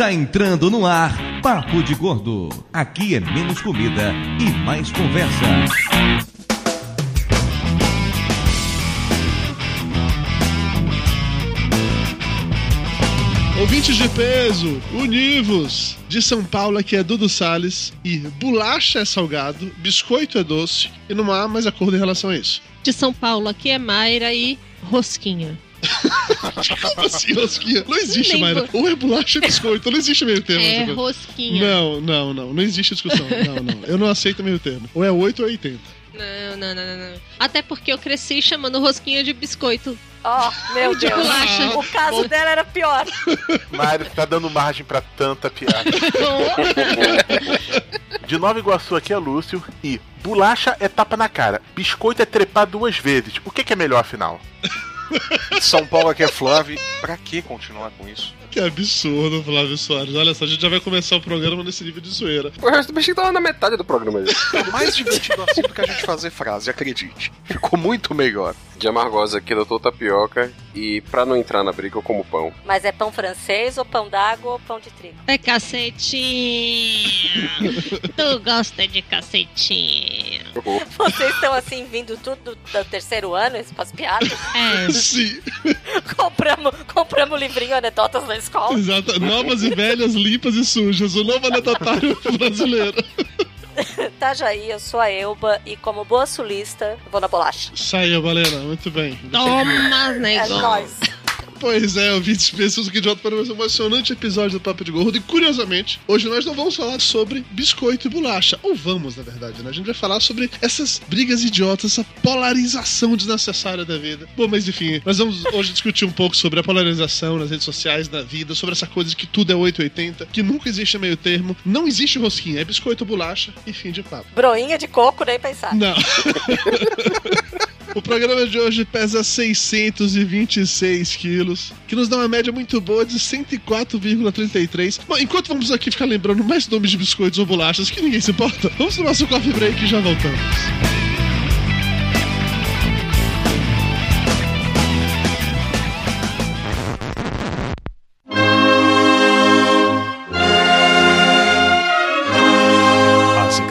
Está entrando no ar Papo de Gordo. Aqui é menos comida e mais conversa. Ouvintes de peso, univos! De São Paulo aqui é Dudu Salles e bolacha é salgado, biscoito é doce e não há mais acordo em relação a isso. De São Paulo aqui é Mayra e rosquinha. Assim, rosquinha? Não existe, Mayra. bo- Ou é bolacha ou é biscoito, não existe meio termo. É rosquinha. Não, não, não. Não existe discussão. Não, não. Eu não aceito meio termo. Ou é 8 ou é 80. Não, não, não, não, não. Até porque eu cresci chamando rosquinha de biscoito. Oh, meu De Deus. bolacha. O caso dela era pior. Mário tá dando margem pra tanta piada. De Nova Iguaçu aqui é Lúcio e bolacha é tapa na cara, biscoito é trepar duas vezes. O que, que é melhor afinal? São Paulo aqui é Flávio. Pra que continuar com isso? Que absurdo, Flávio Soares. Olha só, a gente já vai começar o programa nesse nível de zoeira. O resto do bichinho tava na metade do programa aí. É mais divertido assim do que a gente fazer frase, acredite. Ficou muito melhor. De Amargosa aqui, doutor Tapioca. E pra não entrar na briga, eu como pão. Mas é pão francês ou pão d'água ou pão de trigo? É cacetinho. tu gosta de cacetinho. Vocês estão assim vindo tudo do, terceiro ano, essas piadas? É. Sim, compramos, compramos livrinho Anedotas na escola. exato. Novas e velhas, limpas e sujas. O novo anedotário brasileiro. Itajaí, eu sou a Elba e como boa sulista, eu vou na bolacha. Saiu, Valena. Muito bem. Toma, É negócio. nóis. Pois é, ouvintes pessoas aqui de volta para mais um emocionante episódio do Papo de Gordo. E curiosamente, hoje nós não vamos falar sobre biscoito e bolacha. Ou vamos, na verdade, né? A gente vai falar sobre essas brigas idiotas, essa polarização desnecessária da vida. Bom, mas enfim, nós vamos hoje discutir um pouco sobre a polarização nas redes sociais, na vida, sobre essa coisa de que tudo é 880, que nunca existe meio termo, não existe rosquinha, é biscoito ou bolacha e fim de papo. Broinha de coco, nem pensar. Não. O programa de hoje pesa 626 quilos, que nos dá uma média muito boa de 104,33. Bom, enquanto vamos aqui ficar lembrando mais nomes de biscoitos ou bolachas, que ninguém se importa, vamos no nosso coffee break e já voltamos.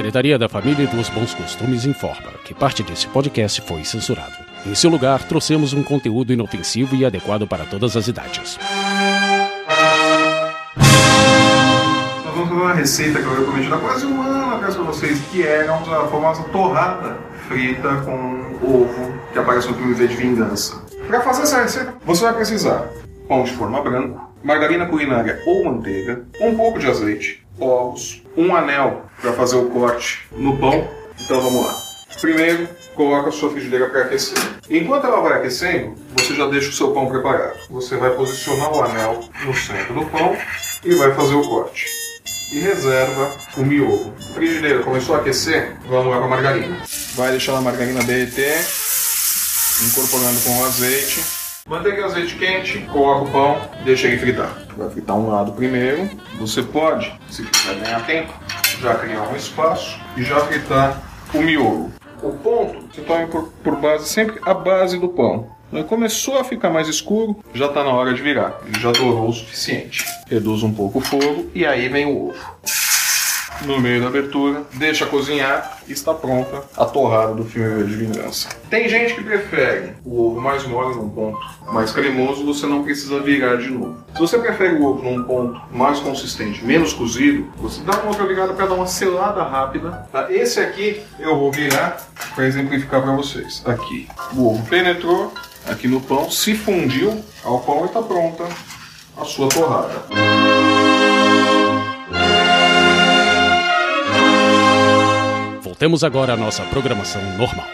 Secretaria da Família e dos Bons Costumes informa que parte desse podcast foi censurado. Em seu lugar, trouxemos um conteúdo inofensivo e adequado para todas as idades. Nós vamos fazer uma receita que eu recomendo há quase um ano atrás para vocês, que é a famosa torrada frita com ovo, que aparece no filme V de Vingança. Para fazer essa receita, você vai precisar pão de forma branco, margarina culinária ou manteiga, um pouco de azeite, ovos, um anel para fazer o corte no pão. Então vamos lá. Primeiro, coloca a sua frigideira para aquecer. Enquanto ela vai aquecendo, você já deixa o seu pão preparado. Você vai posicionar o anel no centro do pão e vai fazer o corte e reserva o miolo. A frigideira começou a aquecer, vamos lá para a margarina. Vai deixar a margarina derreter, incorporando com o azeite. Manteiga e azeite quente, coloca o pão, deixa ele fritar. Vai fritar um lado primeiro. Você pode, se quiser ganhar tempo, já criar um espaço e já fritar o miolo. O ponto, você tome por, por base sempre a base do pão. Quando começou a ficar mais escuro, já está na hora de virar. Ele já dourou o suficiente. Reduz um pouco o fogo e aí vem o ovo. No meio da abertura, deixa cozinhar e está pronta a torrada do filme V de Vingança. Tem gente que prefere o ovo mais mole num ponto mais cremoso, você não precisa virar de novo. Se você prefere o ovo num ponto mais consistente, menos cozido, você dá uma outra virada para dar uma selada rápida. Tá? Esse aqui eu vou virar para exemplificar para vocês. Aqui, o ovo penetrou aqui no pão, se fundiu ao pão e está pronta a sua torrada. Voltemos agora à nossa programação normal.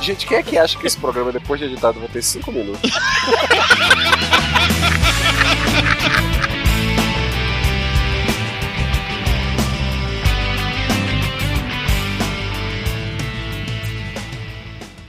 Gente, quem é que acha que esse programa, depois de editado, vai ter 5 minutos?